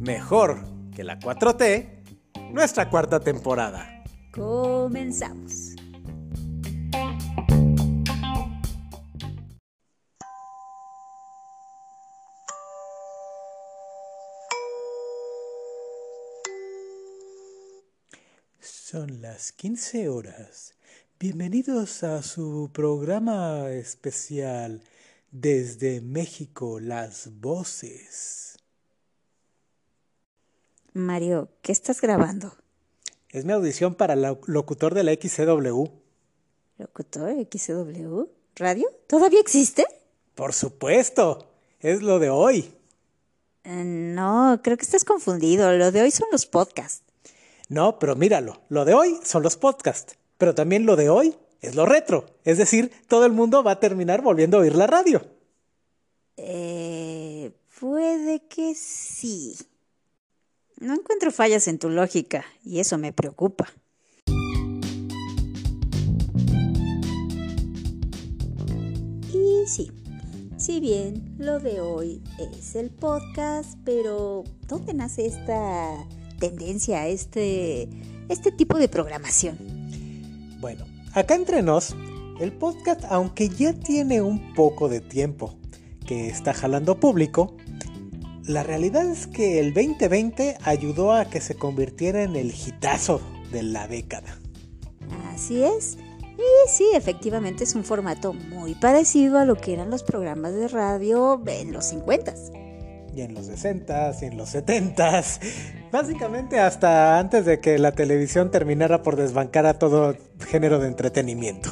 Mejor que la 4T, nuestra cuarta temporada. Comenzamos. Son las 15 horas. Bienvenidos a su programa especial desde México, Las Voces. Mario, ¿qué estás grabando? Es mi audición para el locutor de la XCW. ¿Locutor XW? ¿Radio? ¿Todavía existe? Por supuesto, es lo de hoy. Eh, no, creo que estás confundido. Lo de hoy son los podcasts. No, pero míralo, lo de hoy son los podcasts, pero también lo de hoy es lo retro. Es decir, todo el mundo va a terminar volviendo a oír la radio. Eh, puede que sí. No encuentro fallas en tu lógica y eso me preocupa. Y sí, si bien lo de hoy es el podcast, pero ¿dónde nace esta tendencia, este, este tipo de programación? Bueno, acá entre nos, el podcast, aunque ya tiene un poco de tiempo que está jalando público, la realidad es que el 2020 ayudó a que se convirtiera en el hitazo de la década. Así es. Y sí, efectivamente es un formato muy parecido a lo que eran los programas de radio en los 50s. Y en los 60s y en los 70s. Básicamente hasta antes de que la televisión terminara por desbancar a todo género de entretenimiento.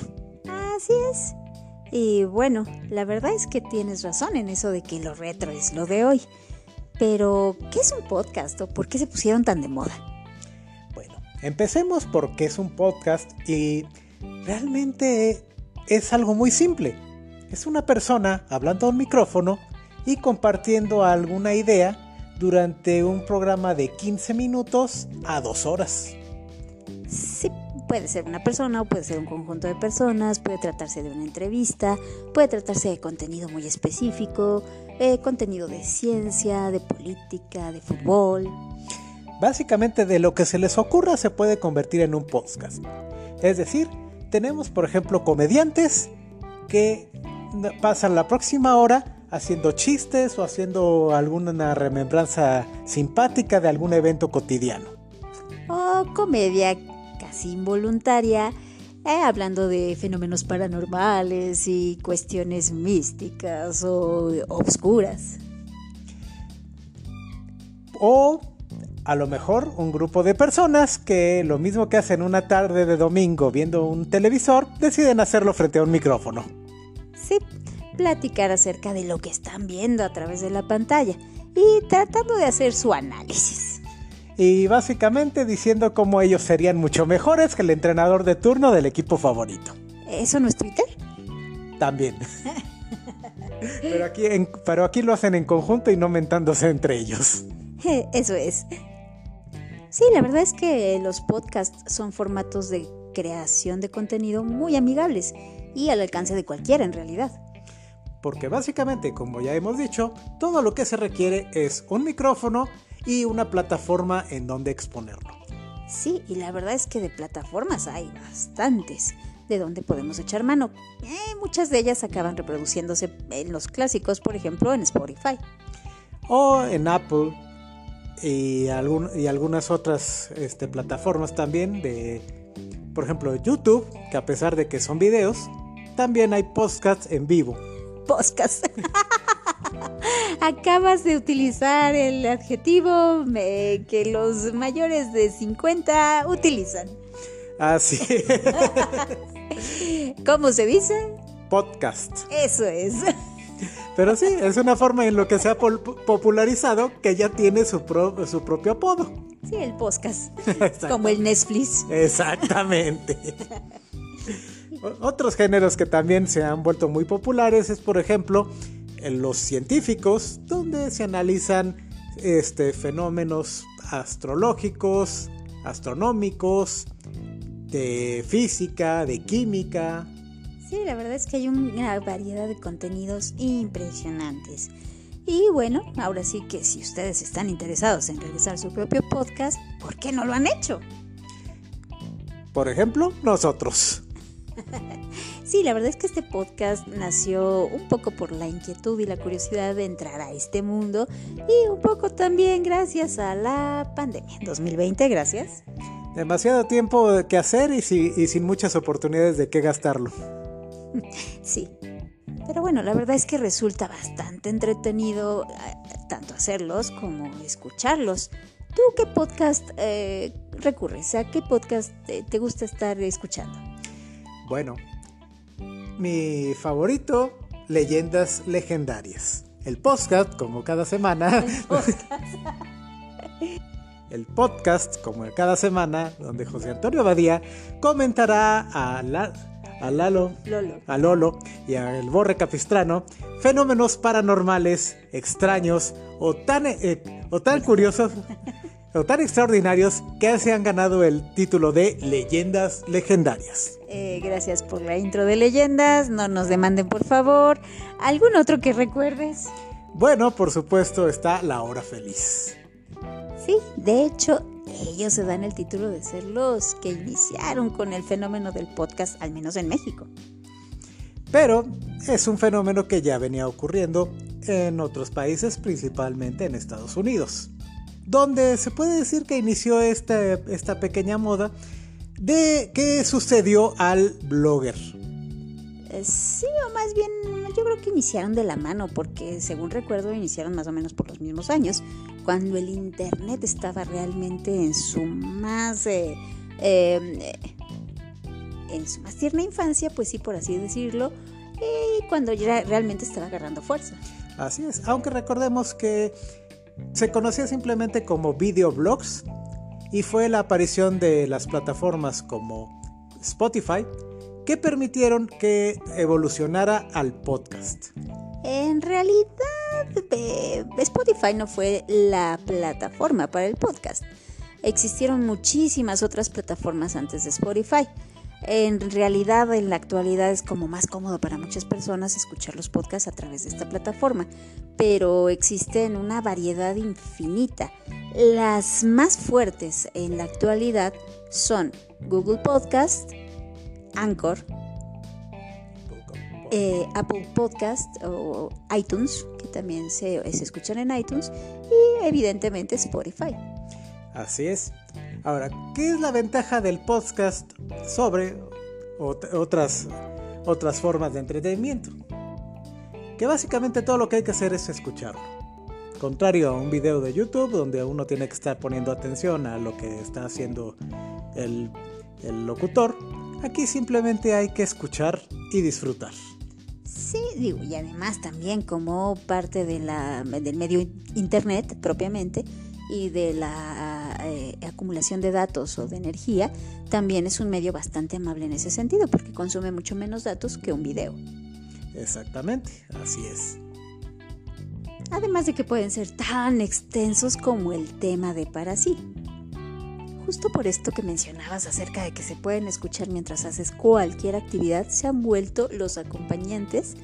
Así es. Y bueno, la verdad es que tienes razón en eso de que lo retro es lo de hoy. Pero, ¿qué es un podcast o por qué se pusieron tan de moda? Bueno, empecemos por qué es un podcast y realmente es algo muy simple. Es una persona hablando a un micrófono y compartiendo alguna idea durante un programa de 15 minutos a 2 horas. Sí, puede ser una persona o puede ser un conjunto de personas, puede tratarse de una entrevista, puede tratarse de contenido muy específico, eh, contenido de ciencia, de política, de fútbol. Básicamente de lo que se les ocurra se puede convertir en un podcast. Es decir, tenemos por ejemplo comediantes que pasan la próxima hora haciendo chistes o haciendo alguna remembranza simpática de algún evento cotidiano. O comedia casi involuntaria eh, hablando de fenómenos paranormales y cuestiones místicas o obscuras. O a lo mejor un grupo de personas que lo mismo que hacen una tarde de domingo viendo un televisor, deciden hacerlo frente a un micrófono. Sí, platicar acerca de lo que están viendo a través de la pantalla y tratando de hacer su análisis y básicamente diciendo cómo ellos serían mucho mejores que el entrenador de turno del equipo favorito. ¿Eso no es Twitter? También. pero, aquí pero aquí lo hacen en conjunto y no mentándose entre ellos. Eso es. Sí, la verdad es que los podcasts son formatos de creación de contenido muy amigables y al alcance de cualquiera en realidad. Porque básicamente, como ya hemos dicho, todo lo que se requiere es un micrófono y una plataforma en donde exponerlo. Sí, y la verdad es que de plataformas hay bastantes de donde podemos echar mano. Eh, muchas de ellas acaban reproduciéndose en los clásicos, por ejemplo en Spotify. O en Apple y, y algunas otras este, plataformas también de, por ejemplo, YouTube, que a pesar de que son videos, también hay podcasts en vivo. Podcasts. Acabas de utilizar el adjetivo que los mayores de 50 utilizan. Así. ¿Cómo se dice? Podcast. Eso es. Pero sí, es una forma en lo que se ha popularizado que ya tiene su, su propio apodo. Sí, el podcast. Como el Netflix. Exactamente. Otros géneros que también se han vuelto muy populares es, por ejemplo, los científicos, donde se analizan este, fenómenos astrológicos, astronómicos, de física, de química. Sí, la verdad es que hay una variedad de contenidos impresionantes. Y bueno, ahora sí que si ustedes están interesados en realizar su propio podcast, ¿por qué no lo han hecho? Por ejemplo, nosotros. Sí, la verdad es que este podcast nació un poco por la inquietud y la curiosidad de entrar a este mundo y un poco también gracias a la pandemia. 2020, gracias. Demasiado tiempo que hacer y, y sin muchas oportunidades de qué gastarlo. Sí, pero bueno, la verdad es que resulta bastante entretenido eh, tanto hacerlos como escucharlos. ¿Tú qué podcast eh, recurres? ¿A qué podcast te, gusta estar escuchando? Bueno, mi favorito, Leyendas Legendarias. El podcast, como cada semana. El podcast. el podcast, como cada semana, donde José Antonio Badía comentará a la a Lalo, a Lolo y al Borre Capistrano fenómenos paranormales, extraños o tan, eh, o tan curiosos tan extraordinarios que se han ganado el título de Leyendas Legendarias. Eh, gracias por la intro de leyendas, no nos demanden por favor. ¿Algún otro que recuerdes? Bueno, por supuesto está La Hora Feliz. Sí, de hecho ellos se dan el título de ser los que iniciaron con el fenómeno del podcast, al menos en México. Pero es un fenómeno que ya venía ocurriendo en otros países, principalmente en Estados Unidos, donde se puede decir que inició esta, esta pequeña moda de qué sucedió al blogger. Eh, sí, o más bien yo creo que iniciaron de la mano, porque según recuerdo iniciaron más o menos por los mismos años, cuando el Internet estaba realmente en su más... Eh, em, en su más tierna infancia, pues sí, por así decirlo, y cuando ya realmente estaba agarrando fuerza. Así es, aunque recordemos que se conocía simplemente como videoblogs y fue la aparición de las plataformas como Spotify que permitieron que evolucionara al podcast. En realidad, Spotify no fue la plataforma para el podcast. Existieron muchísimas otras plataformas antes de Spotify. En realidad, en la actualidad es como más cómodo para muchas personas escuchar los podcasts a través de esta plataforma, pero existen una variedad infinita. Las más fuertes en la actualidad son Google Podcast, Anchor, eh, Apple Podcast o iTunes, que también se, se escuchan en iTunes, y evidentemente Spotify. Así es. Ahora, ¿qué es la ventaja del podcast sobre otras, otras formas de entretenimiento? Que básicamente todo lo que hay que hacer es escucharlo. Contrario a un video de YouTube donde uno tiene que estar poniendo atención a lo que está haciendo el, el locutor, aquí simplemente hay que escuchar y disfrutar. Sí, digo, y además también como parte de la, del medio internet propiamente y de la eh, acumulación de datos o de energía, también es un medio bastante amable en ese sentido porque consume mucho menos datos que un video. Exactamente, así es. Además de que pueden ser tan extensos como el tema de para sí. Justo por esto que mencionabas acerca de que se pueden escuchar mientras haces cualquier actividad, se han vuelto los acompañantes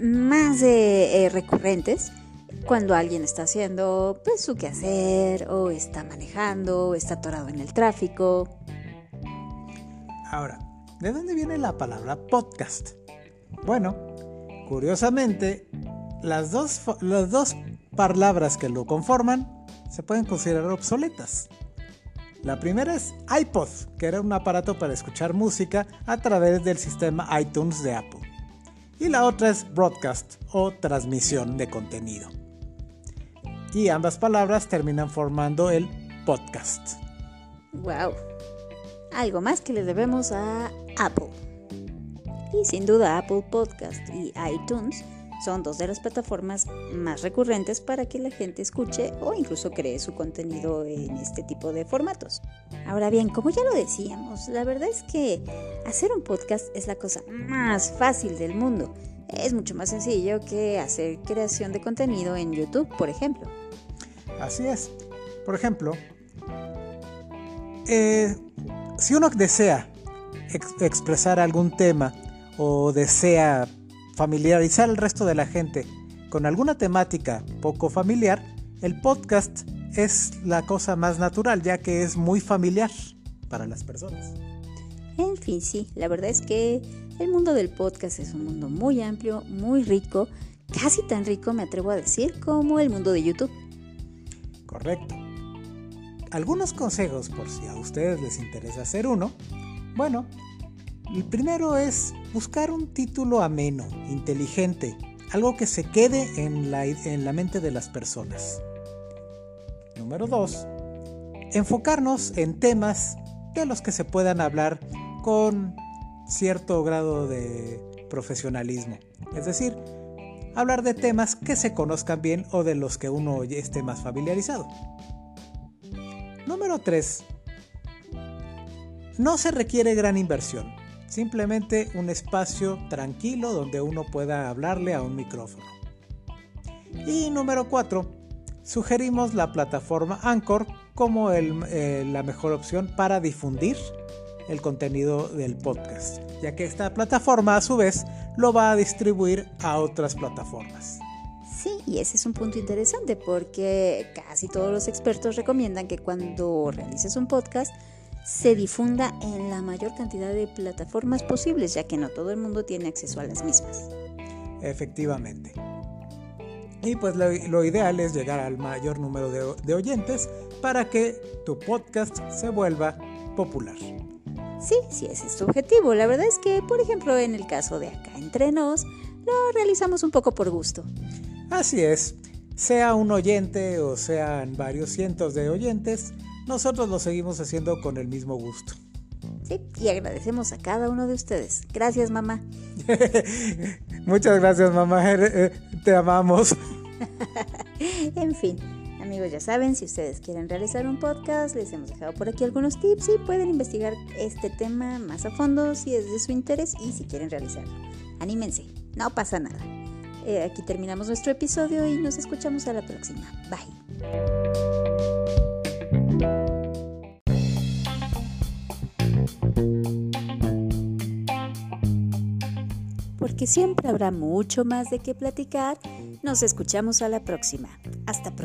más eh, recurrentes cuando alguien está haciendo pues, su quehacer o está manejando o está atorado en el tráfico. Ahora, ¿de dónde viene la palabra podcast? Bueno, curiosamente, las dos, las dos palabras que lo conforman se pueden considerar obsoletas. La primera es iPod, que era un aparato para escuchar música a través del sistema iTunes de Apple. Y la otra es broadcast o transmisión de contenido. Y ambas palabras terminan formando el podcast. ¡Wow! Algo más que le debemos a Apple. Y sin duda Apple Podcast y iTunes son dos de las plataformas más recurrentes para que la gente escuche o incluso cree su contenido en este tipo de formatos. Ahora bien, como ya lo decíamos, la verdad es que hacer un podcast es la cosa más fácil del mundo. Es mucho más sencillo que hacer creación de contenido en YouTube, por ejemplo. Así es. Por ejemplo, eh, si uno desea expresar algún tema o desea familiarizar al resto de la gente con alguna temática poco familiar, el podcast es la cosa más natural ya que es muy familiar para las personas. En fin, sí, la verdad es que el mundo del podcast es un mundo muy amplio, muy rico, casi tan rico me atrevo a decir como el mundo de YouTube. Correcto. Algunos consejos por si a ustedes les interesa hacer uno. Bueno, el primero es buscar un título ameno, inteligente, algo que se quede en la, en la mente de las personas. Número 2. Enfocarnos en temas de los que se puedan hablar con cierto grado de profesionalismo. Es decir, hablar de temas que se conozcan bien o de los que uno esté más familiarizado. Número 3. No se requiere gran inversión, simplemente un espacio tranquilo donde uno pueda hablarle a un micrófono. Y número 4 sugerimos la plataforma Anchor como eh, la mejor opción para difundir el contenido del podcast, ya que esta plataforma a su vez lo va a distribuir a otras plataformas. Sí, y ese es un punto interesante porque casi todos los expertos recomiendan que cuando realices un podcast se difunda en la mayor cantidad de plataformas posibles, ya que no todo el mundo tiene acceso a las mismas. Efectivamente. Y pues lo, ideal es llegar al mayor número de, oyentes para que tu podcast se vuelva popular. Sí, sí, ese es tu objetivo. La verdad es que, por ejemplo, en el caso de acá entre nos, lo realizamos un poco por gusto. Así es. Sea un oyente o sean varios cientos de oyentes, nosotros lo seguimos haciendo con el mismo gusto. Sí, y agradecemos a cada uno de ustedes. Gracias, mamá. Muchas gracias, mamá. Eh, eh, te amamos. en fin, amigos, ya saben, si ustedes quieren realizar un podcast, les hemos dejado por aquí algunos tips y pueden investigar este tema más a fondo si es de su interés y si quieren realizarlo. Anímense, no pasa nada. Eh, aquí terminamos nuestro episodio y nos escuchamos a la próxima. Bye. porque siempre habrá mucho más de qué platicar, nos escuchamos a la próxima. Hasta pronto.